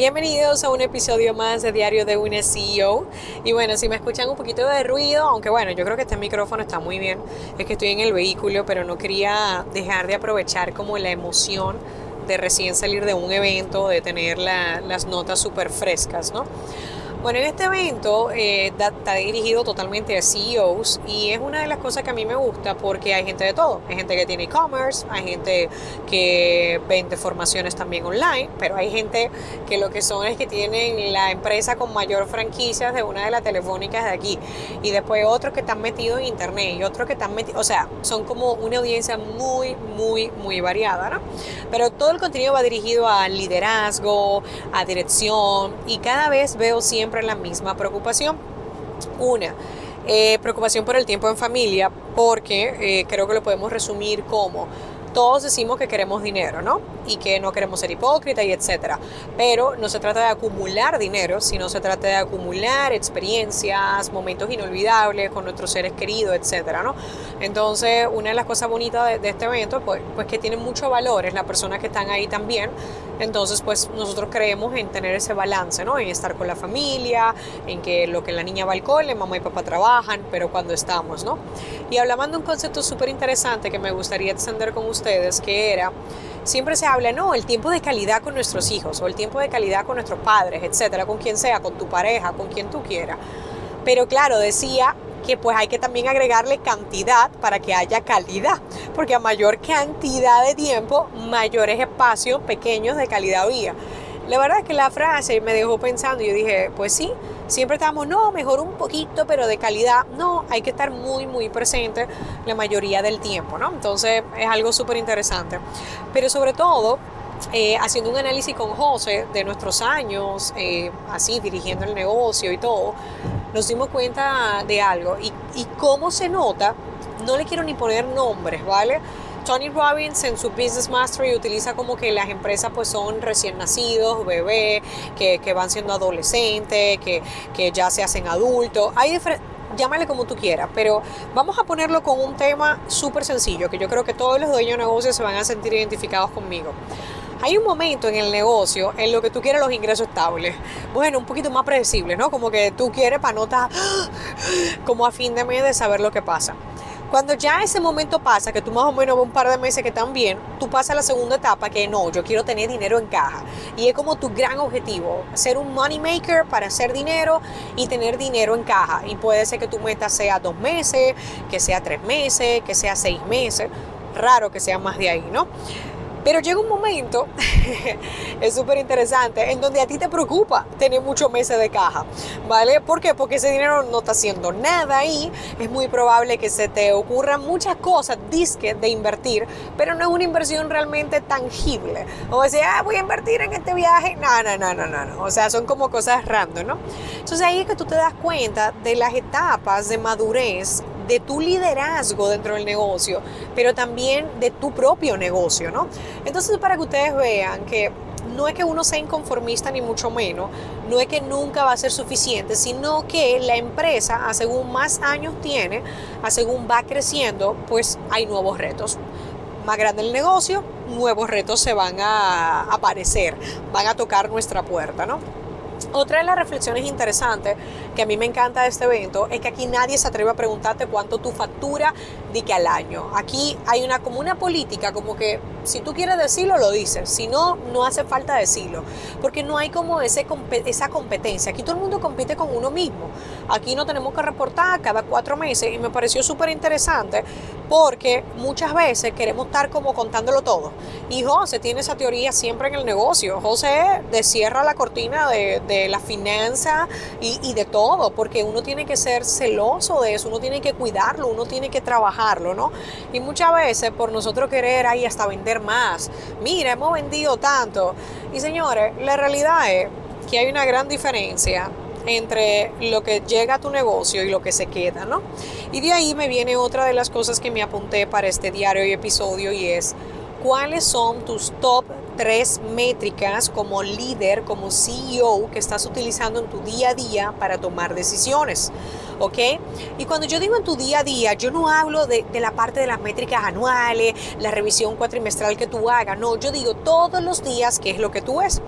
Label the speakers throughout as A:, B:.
A: Bienvenidos a un episodio más de Diario de un CEO. Y bueno, si me escuchan un poquito de ruido, aunque bueno, yo creo que este micrófono está muy bien, es que estoy en el vehículo, pero no quería dejar de aprovechar como la emoción de recién salir de un evento, de tener las notas súper frescas, ¿no? Bueno, en este evento eh, está dirigido totalmente a CEOs y es una de las cosas que a mí me gusta porque hay gente de todo. Hay gente que tiene e-commerce, hay gente que vende formaciones también online, pero hay gente que lo que son es que tienen la empresa con mayor franquicias de una de las telefónicas de aquí y después otros que están metidos en internet y otros que están metidos, o sea, son como una audiencia muy, muy, muy variada, ¿no? Pero todo el contenido va dirigido a liderazgo, a dirección y cada vez veo siempre la misma preocupación. Una, eh, preocupación por el tiempo en familia, porque eh, creo que lo podemos resumir como todos decimos que queremos dinero, ¿no? Y que no queremos ser hipócritas y etcétera. Pero no se trata de acumular dinero, sino se trata de acumular experiencias, momentos inolvidables con nuestros seres queridos, etcétera, ¿no? Entonces, una de las cosas bonitas de, este evento, pues, pues que tiene mucho valor, es las personas que están ahí también. Entonces, pues nosotros creemos en tener ese balance, ¿no? En estar con la familia, en que lo que la niña va al cole, mamá y papá trabajan, pero cuando estamos, ¿no? Y hablando de un concepto súper interesante que me gustaría extender con ustedes, que era, siempre se habla, no, el tiempo de calidad con nuestros hijos o el tiempo de calidad con nuestros padres, etcétera, con quien sea, con tu pareja, con quien tú quieras. Pero claro, decía que pues hay que también agregarle cantidad para que haya calidad, porque a mayor cantidad de tiempo, mayores espacios pequeños de calidad había. La verdad es que la frase me dejó pensando yo dije, pues sí, siempre estamos, no, mejor un poquito, pero de calidad. No, hay que estar muy, muy presente la mayoría del tiempo, ¿no? Entonces es algo súper interesante. Pero sobre todo, eh, haciendo un análisis con José de nuestros años, eh, así dirigiendo el negocio y todo, nos dimos cuenta de algo. Y, y cómo se nota, no le quiero ni poner nombres, ¿vale? Tony Robbins en su Business Mastery utiliza como que las empresas pues son recién nacidos, bebés, que, van siendo adolescentes, que, que, ya se hacen adultos. Hay llámale como tú quieras, pero vamos a ponerlo con un tema súper sencillo, que yo creo que todos los dueños de negocios se van a sentir identificados conmigo. Hay un momento en el negocio en lo que tú quieres los ingresos estables. Bueno, un poquito más predecibles, ¿no? Como que tú quieres para no estar como a fin de mes de saber lo que pasa. Cuando ya ese momento pasa, que tú más o menos un par de meses que están bien, tú pasas a la segunda etapa que no, yo quiero tener dinero en caja. Y es como tu gran objetivo, ser un money maker para hacer dinero y tener dinero en caja. Y puede ser que tu meta sea dos meses, que sea tres meses, que sea seis meses. Raro que sea más de ahí, ¿no? Pero llega un momento, es súper interesante, en donde a ti te preocupa tener muchos meses de caja, ¿vale? ¿Por qué? Porque ese dinero no está haciendo nada ahí, es muy probable que se te ocurran muchas cosas, disque de invertir, pero no es una inversión realmente tangible. O sea, ah, voy a invertir en este viaje, no, no, no, no, no, no. o sea, son como cosas random, ¿no? Entonces ahí es que tú te das cuenta de las etapas de madurez de tu liderazgo dentro del negocio, pero también de tu propio negocio, ¿no? Entonces, para que ustedes vean que no es que uno sea inconformista ni mucho menos, no es que nunca va a ser suficiente, sino que la empresa, a según más años tiene, a según va creciendo, pues hay nuevos retos. Más grande el negocio, nuevos retos se van a aparecer, van a tocar nuestra puerta, ¿no? Otra de las reflexiones interesantes a mí me encanta este evento es que aquí nadie se atreve a preguntarte cuánto tu factura de que al año. Aquí hay una como una política como que si tú quieres decirlo lo dices, si no no hace falta decirlo, porque no hay como ese esa competencia. Aquí todo el mundo compite con uno mismo. Aquí no tenemos que reportar cada cuatro meses y me pareció súper interesante porque muchas veces queremos estar como contándolo todo. Y José tiene esa teoría siempre en el negocio. José descierra la cortina de de la finanza y, de todo, porque uno tiene que ser celoso de eso, uno tiene que cuidarlo, uno tiene que trabajarlo, ¿no? Y muchas veces por nosotros querer ahí hasta vender más, mira, hemos vendido tanto. Y señores, la realidad es que hay una gran diferencia entre lo que llega a tu negocio y lo que se queda, ¿no? Y de ahí me viene otra de las cosas que me apunté para este diario y episodio y es cuáles son tus top tres métricas como líder, como CEO que estás utilizando en tu día a día para tomar decisiones. ¿Ok? Y cuando yo digo en tu día a día, yo no hablo de, la parte de las métricas anuales, la revisión cuatrimestral que tú hagas, no, yo digo todos los días qué es lo que tú ves.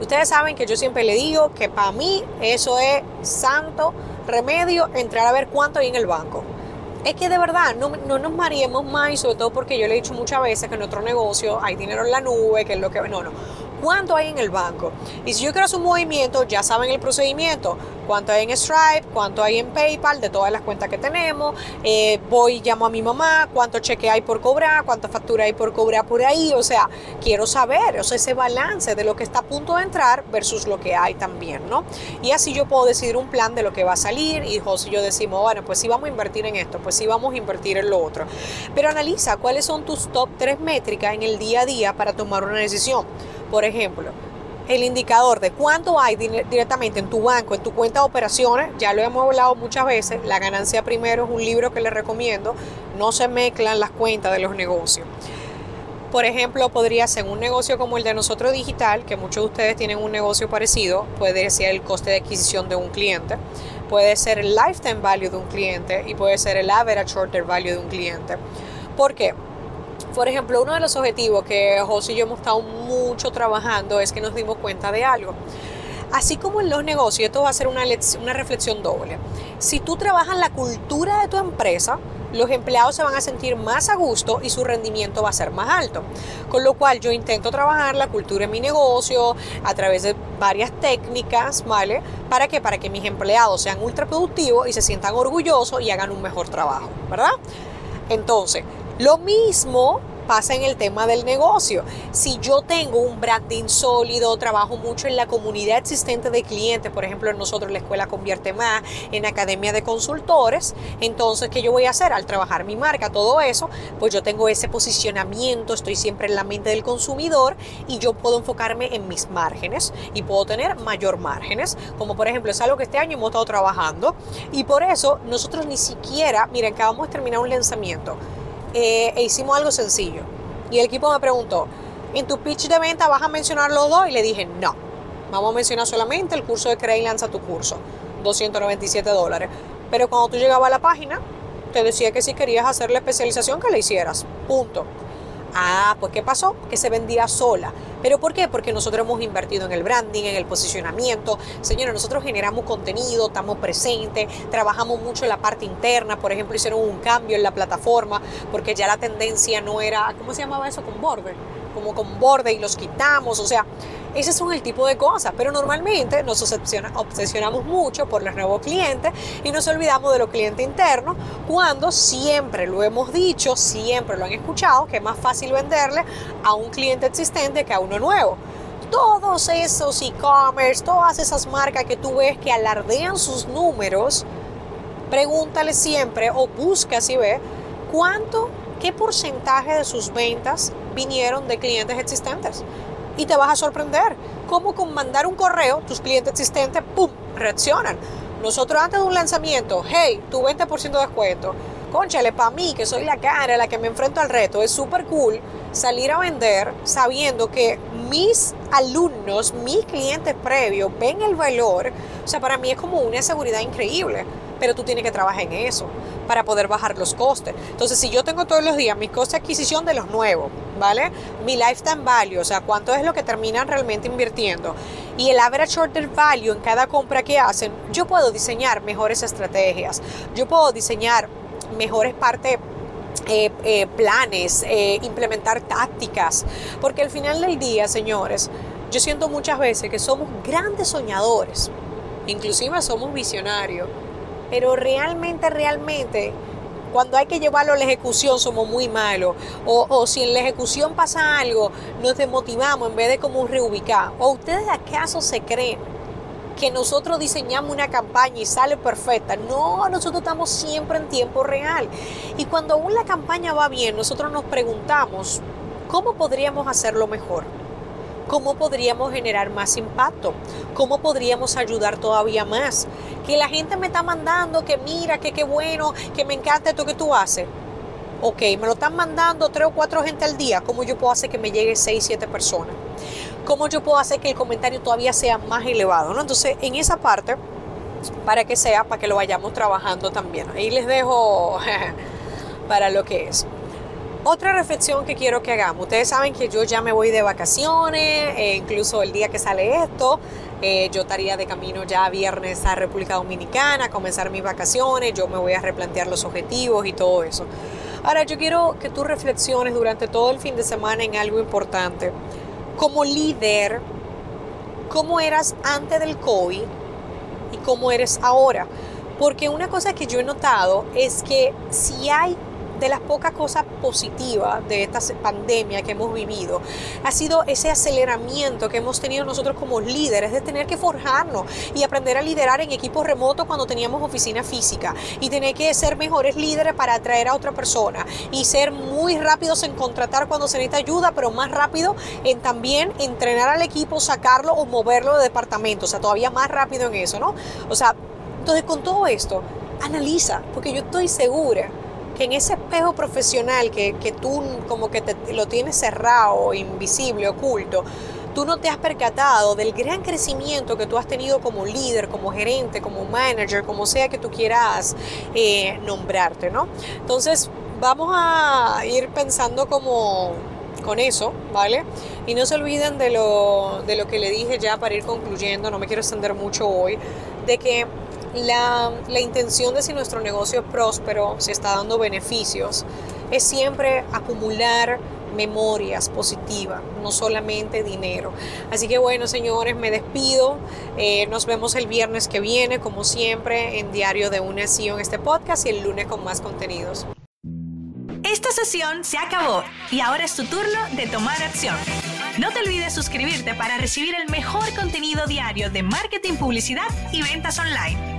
A: Ustedes saben que yo siempre le digo que para mí eso es santo remedio entrar a ver cuánto hay en el banco es que de verdad no, no, nos mareemos más y sobre todo porque yo le he dicho muchas veces que en nuestro negocio hay dinero en la nube, que es lo que... No, no cuánto hay en el banco. Y si yo quiero hacer un movimiento, ya saben el procedimiento, cuánto hay en Stripe, cuánto hay en PayPal, de todas las cuentas que tenemos. Eh, voy, llamo a mi mamá, cuánto cheque hay por cobrar, cuánta factura hay por cobrar por ahí. O sea, quiero saber, o sea, ese balance de lo que está a punto de entrar versus lo que hay también, ¿no? Y así yo puedo decidir un plan de lo que va a salir y José yo decimos, bueno, pues si vamos a invertir en esto, pues si vamos a invertir en lo otro. Pero analiza cuáles son tus top tres métricas en el día a día para tomar una decisión. Por ejemplo, el indicador de cuánto hay directamente en tu banco, en tu cuenta de operaciones, ya lo hemos hablado muchas veces, la ganancia primero es un libro que les recomiendo, no se mezclan las cuentas de los negocios. Por ejemplo, podría ser un negocio como el de nosotros digital, que muchos de ustedes tienen un negocio parecido, puede ser el coste de adquisición de un cliente, puede ser el lifetime value de un cliente y puede ser el average order value de un cliente. ¿Por qué? Por ejemplo, uno de los objetivos que José y yo hemos estado mucho trabajando es que nos dimos cuenta de algo. Así como en los negocios, esto va a ser una, reflexión doble. Si tú trabajas la cultura de tu empresa, los empleados se van a sentir más a gusto y su rendimiento va a ser más alto. Con lo cual yo intento trabajar la cultura en mi negocio a través de varias técnicas, ¿vale? ¿Para qué? Para que mis empleados sean ultra productivos y se sientan orgullosos y hagan un mejor trabajo, ¿verdad? Entonces, lo mismo pasa en el tema del negocio. Si yo tengo un branding sólido, trabajo mucho en la comunidad existente de clientes, por ejemplo, nosotros la escuela convierte más en academia de consultores, entonces, ¿qué yo voy a hacer? Al trabajar mi marca, todo eso, pues yo tengo ese posicionamiento, estoy siempre en la mente del consumidor y yo puedo enfocarme en mis márgenes y puedo tener mayor márgenes, como por ejemplo es algo que este año hemos estado trabajando y por eso nosotros ni siquiera, miren, acabamos de terminar un lanzamiento eh, e hicimos algo sencillo. Y el equipo me preguntó, ¿en tu pitch de venta vas a mencionar los dos? Y le dije, no, vamos a mencionar solamente el curso de Crea y Lanza tu curso, 297 dólares. Pero cuando tú llegabas a la página, te decía que si querías hacer la especialización, que la hicieras. Punto. Ah, pues ¿qué pasó? Que se vendía sola. ¿Pero por qué? Porque nosotros hemos invertido en el branding, en el posicionamiento. Señores, nosotros generamos contenido, estamos presentes, trabajamos mucho en la parte interna. Por ejemplo, hicieron un cambio en la plataforma porque ya la tendencia no era, ¿cómo se llamaba eso? Con borde. Como con borde y los quitamos. O sea, ese son el tipo de cosas, pero normalmente nos obsesionamos mucho por los nuevos clientes y nos olvidamos de los clientes internos cuando siempre lo hemos dicho, siempre lo han escuchado, que es más fácil venderle a un cliente existente que a uno nuevo. Todos esos e-commerce, todas esas marcas que tú ves que alardean sus números, pregúntale siempre o busca si ve cuánto, qué porcentaje de sus ventas vinieron de clientes existentes y te vas a sorprender. Cómo con mandar un correo, tus clientes existentes, ¡pum!, reaccionan. Nosotros antes de un lanzamiento, hey, tu 20% de descuento. Conchale, para mí, que soy la cara, la que me enfrento al reto, es súper cool salir a vender sabiendo que mis alumnos, mis clientes previos ven el valor. O sea, para mí es como una seguridad increíble pero tú tienes que trabajar en eso para poder bajar los costes. Entonces, si yo tengo todos los días mi coste de adquisición de los nuevos, ¿vale? Mi lifetime value, o sea, cuánto es lo que terminan realmente invirtiendo y el average order value en cada compra que hacen, yo puedo diseñar mejores estrategias, yo puedo diseñar mejores partes eh, eh, planes, eh, implementar tácticas, porque al final del día, señores, yo siento muchas veces que somos grandes soñadores, inclusive somos visionarios, pero realmente, realmente, cuando hay que llevarlo a la ejecución somos muy malos. O, si en la ejecución pasa algo, nos desmotivamos en vez de como reubicar. ¿O ustedes acaso se creen que nosotros diseñamos una campaña y sale perfecta? No, nosotros estamos siempre en tiempo real. Y cuando aún la campaña va bien, nosotros nos preguntamos, ¿cómo podríamos hacerlo mejor? ¿Cómo podríamos generar más impacto? ¿Cómo podríamos ayudar todavía más? Que la gente me está mandando que mira, que qué bueno, que me encanta esto que tú haces. Ok, me lo están mandando tres o cuatro gente al día. ¿Cómo yo puedo hacer que me llegue seis, siete personas? ¿Cómo yo puedo hacer que el comentario todavía sea más elevado? ¿no? Entonces, en esa parte, para que sea, para que lo vayamos trabajando también. Ahí les dejo para lo que es. Otra reflexión que quiero que hagamos. Ustedes saben que yo ya me voy de vacaciones, e incluso el día que sale esto, eh, yo estaría de camino ya viernes a República Dominicana, a comenzar mis vacaciones, yo me voy a replantear los objetivos y todo eso. Ahora, yo quiero que tú reflexiones durante todo el fin de semana en algo importante. Como líder, ¿cómo eras antes del COVID y cómo eres ahora? Porque una cosa que yo he notado es que si hay de las pocas cosas positivas de esta pandemia que hemos vivido ha sido ese aceleramiento que hemos tenido nosotros como líderes de tener que forjarnos y aprender a liderar en equipos remotos cuando teníamos oficina física y tener que ser mejores líderes para atraer a otra persona y ser muy rápidos en contratar cuando se necesita ayuda, pero más rápido en también entrenar al equipo, sacarlo o moverlo de departamento, o sea, todavía más rápido en eso, ¿no? O sea, entonces con todo esto, analiza, porque yo estoy segura que en ese espejo profesional que, tú como que te, lo tienes cerrado, invisible, oculto, tú no te has percatado del gran crecimiento que tú has tenido como líder, como gerente, como manager, como sea que tú quieras eh, nombrarte, ¿no? Entonces, vamos a ir pensando como con eso, ¿vale? Y no se olviden de lo, de lo que le dije ya para ir concluyendo, no me quiero extender mucho hoy, de que la, intención de si nuestro negocio es próspero, si está dando beneficios, es siempre acumular memorias positivas, no solamente dinero. Así que bueno, señores, me despido. Eh, nos vemos el viernes que viene, como siempre, en Diario de una en este podcast y el lunes con más contenidos.
B: Esta sesión se acabó y ahora es tu turno de tomar acción. No te olvides suscribirte para recibir el mejor contenido diario de marketing, publicidad y ventas online.